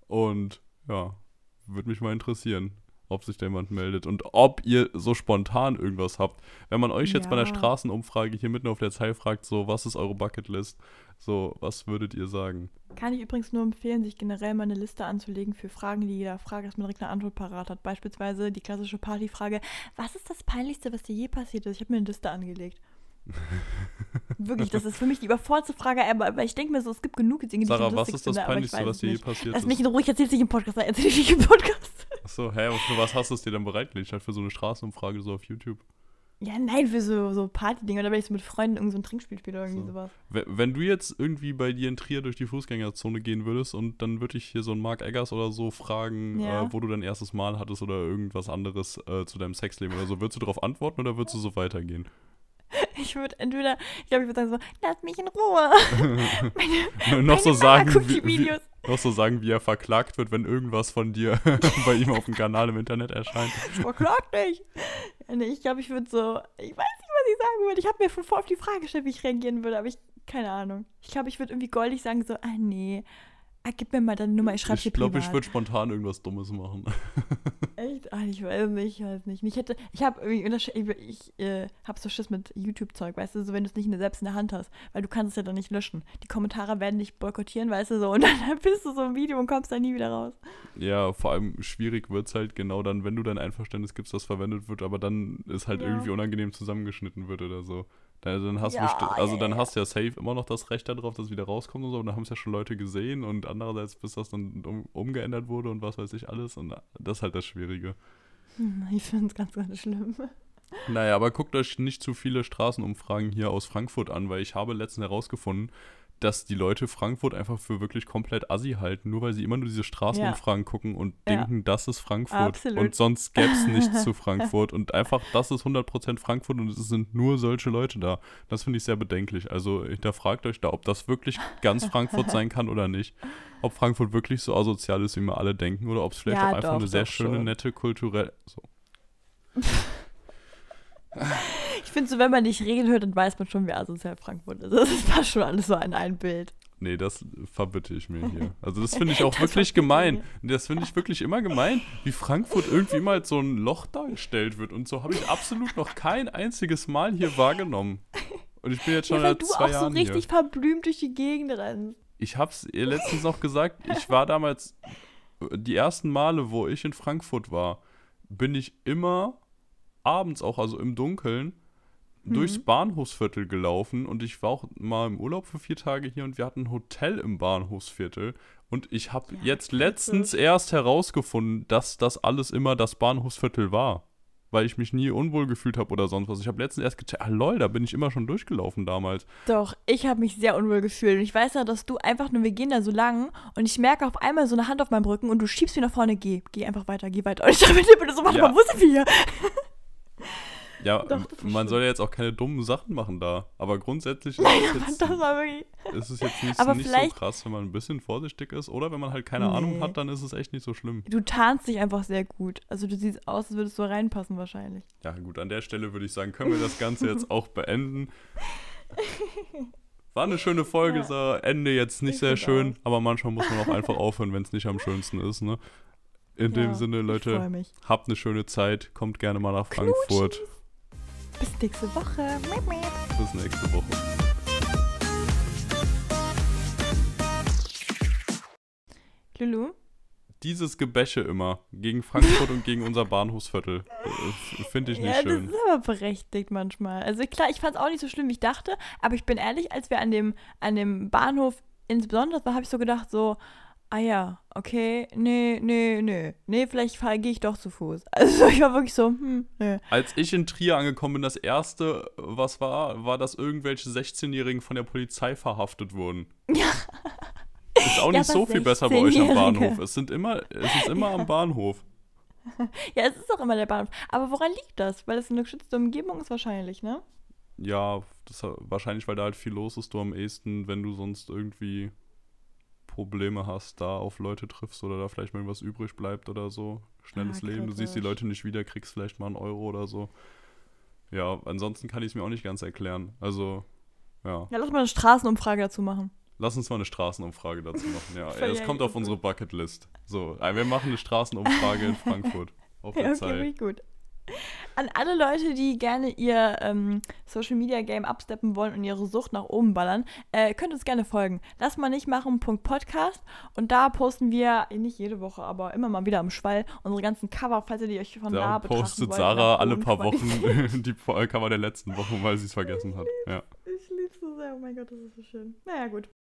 Und ja, würde mich mal interessieren, ob sich da jemand meldet und ob ihr so spontan irgendwas habt. Wenn man euch jetzt bei der Ja. Straßenumfrage hier mitten auf der Zeile fragt, so, was ist eure Bucketlist? So, was würdet ihr sagen? Kann ich übrigens nur empfehlen, sich generell mal eine Liste anzulegen für Fragen, die jeder fragt, dass man direkt eine Antwort parat hat. Beispielsweise die klassische Partyfrage: Was ist das Peinlichste, was dir je passiert ist? Ich habe mir eine Liste angelegt. <laughs> Wirklich, das ist für mich die überforderte Frage, aber, aber ich denke mir so, es gibt genug Dinge, die Sarah, ich was ist das finde, Peinlichste, was dir je passiert Lass ist? mich in Ruhe, ich erzähl's nicht im Podcast, erzähl ich nicht im Podcast. Achso, hä, und für was hast du es dir dann bereitgelegt? Halt für so eine Straßenumfrage so auf YouTube? Ja, nein, für so, so Party-Dinge. Oder wenn ich so mit Freunden irgend so ein Trinkspiel spiele oder irgendwie So. sowas. Wenn, du jetzt irgendwie bei dir in Trier durch die Fußgängerzone gehen würdest und dann würde ich hier so einen Mark Eggers oder so fragen, Ja. äh, wo du dein erstes Mal hattest oder irgendwas anderes äh, zu deinem Sexleben oder so, würdest du darauf antworten oder würdest du so weitergehen? <laughs> Ich würde entweder, ich glaube, ich würde sagen so, lass mich in Ruhe. <laughs> noch, so Meine sagen, wie, wie, noch so sagen, wie er verklagt wird, wenn irgendwas von dir <laughs> bei ihm auf dem Kanal im Internet erscheint. Verklagt dich. Ja, nee, ich glaube, ich würde so, ich weiß nicht, was ich sagen würde. Ich habe mir von vor auf die Frage gestellt, wie ich reagieren würde, aber ich, keine Ahnung. Ich glaube, ich würde irgendwie goldig sagen so, ah nee, ah, gib mir mal deine Nummer, ich schreibe Ich dir glaube, privat. ich würde spontan irgendwas Dummes machen. <laughs> Echt? Ah, ich weiß nicht, ich weiß nicht. Ich hätte, ich habe irgendwie, ich, ich äh, habe so Schiss mit YouTube-Zeug, weißt du, so wenn du es nicht in der- selbst in der Hand hast, weil du kannst es ja dann nicht löschen. Die Kommentare werden dich boykottieren, weißt du, so, und <laughs> dann bist du so im Video und kommst da nie wieder raus. Ja, vor allem schwierig wird es halt genau dann, wenn du dein Einverständnis gibst, das verwendet wird, aber dann ist halt Ja. irgendwie unangenehm zusammengeschnitten wird oder so. Da, dann hast Ja, du besti- also dann hast du ja safe immer noch das Recht darauf, dass es wieder rauskommt und so, und da haben es ja schon Leute gesehen und andererseits, bis das dann um, umgeändert wurde und was weiß ich alles und das ist halt das Schwierige. Hm, Ich finde es ganz, ganz schlimm. Naja, aber guckt euch nicht zu viele Straßenumfragen hier aus Frankfurt an, weil ich habe letztens herausgefunden, dass die Leute Frankfurt einfach für wirklich komplett assi halten, nur weil sie immer nur diese Straßenumfragen gucken und Ja. denken, das ist Frankfurt. Absolut. Und sonst gäbe es nichts <laughs> zu Frankfurt. Und einfach, das ist 100% Frankfurt und es sind nur solche Leute da. Das finde ich sehr bedenklich. Also hinterfragt euch da, ob das wirklich ganz Frankfurt <laughs> sein kann oder nicht. Ob Frankfurt wirklich so asozial ist, wie wir alle denken, oder ob es vielleicht Ja, auch einfach doch, eine sehr schöne, schon. nette, kulturelle... So. <laughs> Ich finde so, wenn man nicht reden hört, dann weiß man schon, wie asozial Frankfurt ist. Das passt schon alles so in ein Bild. Nee, das verbitte ich mir hier. Also das finde ich <laughs> auch wirklich gemein. Das finde ich wirklich immer gemein, wie Frankfurt irgendwie mal so ein Loch dargestellt wird. Und so habe ich absolut noch kein einziges Mal hier wahrgenommen. Und ich bin jetzt schon Ja, weil seit du zwei auch so richtig hier. verblümt durch die Gegend rennst. Ich hab's ihr letztens noch gesagt, ich war damals, die ersten Male, wo ich in Frankfurt war, bin ich immer abends auch, also im Dunkeln, durchs Mhm. Bahnhofsviertel gelaufen und ich war auch mal im Urlaub für vier Tage hier und wir hatten ein Hotel im Bahnhofsviertel und ich habe Ja, jetzt letztens erst herausgefunden, dass das alles immer das Bahnhofsviertel war, weil ich mich nie unwohl gefühlt habe oder sonst was. Ich habe letztens erst gecheckt, ah lol, da bin ich immer schon durchgelaufen damals. Doch, ich habe mich sehr unwohl gefühlt. Und ich weiß ja, dass du einfach nur, wir gehen da so lang und ich merke auf einmal so eine Hand auf meinem Rücken und du schiebst mich nach vorne, geh, geh einfach weiter, geh weiter. <laughs> Und ich dachte mir so, warte Ja. mal, wo sind wir hier? <laughs> Ja, Doch, man soll ja jetzt auch keine dummen Sachen machen da. Aber grundsätzlich <laughs> ist es jetzt, <laughs> ist es jetzt nicht, Aber nicht so krass, wenn man ein bisschen vorsichtig ist. Oder wenn man halt keine Ahnung Nee. hat, dann ist es echt nicht so schlimm. Du tarnst dich einfach sehr gut. Also du siehst aus, als würdest du reinpassen wahrscheinlich. Ja, gut, an der Stelle würde ich sagen, können wir das Ganze jetzt auch beenden. War eine schöne Folge, Ja. so Ende jetzt nicht Ich sehr schön, aber manchmal muss man auch einfach aufhören, wenn es nicht am schönsten ist, ne? In dem Ja, Sinne, Ich Leute, habt eine schöne Zeit, kommt gerne mal nach Frankfurt. Bis nächste Woche. Miep, miep. Bis nächste Woche. Lulu, Dieses Gebäsche immer gegen Frankfurt und gegen unser Bahnhofsviertel. äh, Finde ich nicht ja, schön. das ist aber berechtigt manchmal. Also klar, ich fand es auch nicht so schlimm, wie ich dachte, aber ich bin ehrlich, als wir an dem, an dem Bahnhof insbesondere war, habe ich so gedacht, so, ah ja, okay, nee, nee, nee, nee, vielleicht gehe ich doch zu Fuß. <laughs> Also ich war wirklich so, hm, nee. Als ich in Trier angekommen bin, das erste, was war, war, dass irgendwelche 16-Jährigen von der Polizei verhaftet wurden. <laughs> Ja. Ist auch Ja, nicht aber so viel besser bei euch am 16-Jährige. Bahnhof. Es sind immer, es ist immer am Bahnhof. <laughs> Ja, es ist auch immer der Bahnhof. Aber woran liegt das? Weil es eine geschützte Umgebung ist wahrscheinlich, ne? Ja, das, wahrscheinlich, weil da halt viel los ist, du am ehesten, wenn du sonst irgendwie Probleme hast, da auf Leute triffst oder da vielleicht mal irgendwas übrig bleibt oder so. Schnelles Ah, Leben, du siehst die. Leute nicht wieder, kriegst vielleicht mal einen Euro oder so. Ja, ansonsten kann ich es mir auch nicht ganz erklären. Also, ja. Ja, lass mal eine Straßenumfrage dazu machen. Lass uns mal eine Straßenumfrage dazu machen. Ja, <laughs> es ja, kommt auf das unsere Bucketlist. So, äh, wir machen eine Straßenumfrage in <laughs> Frankfurt. Auf der Ja, okay, Zeit. gut. An alle Leute, die gerne ihr ähm, Social Media Game absteppen wollen und ihre Sucht nach oben ballern, äh, könnt uns gerne folgen. Lass mal nicht machen. Punkt Podcast. Und da posten wir eh, nicht jede Woche, aber immer mal wieder am Schwall unsere ganzen Cover, falls ihr die euch von Da betrachten postet wollt, Sarah alle paar. Wochen <laughs> <laughs> die Cover der letzten Wochen, weil sie es vergessen hat. Ja. Ich lieb's so sehr. Oh mein Gott, das ist so schön. Naja, gut.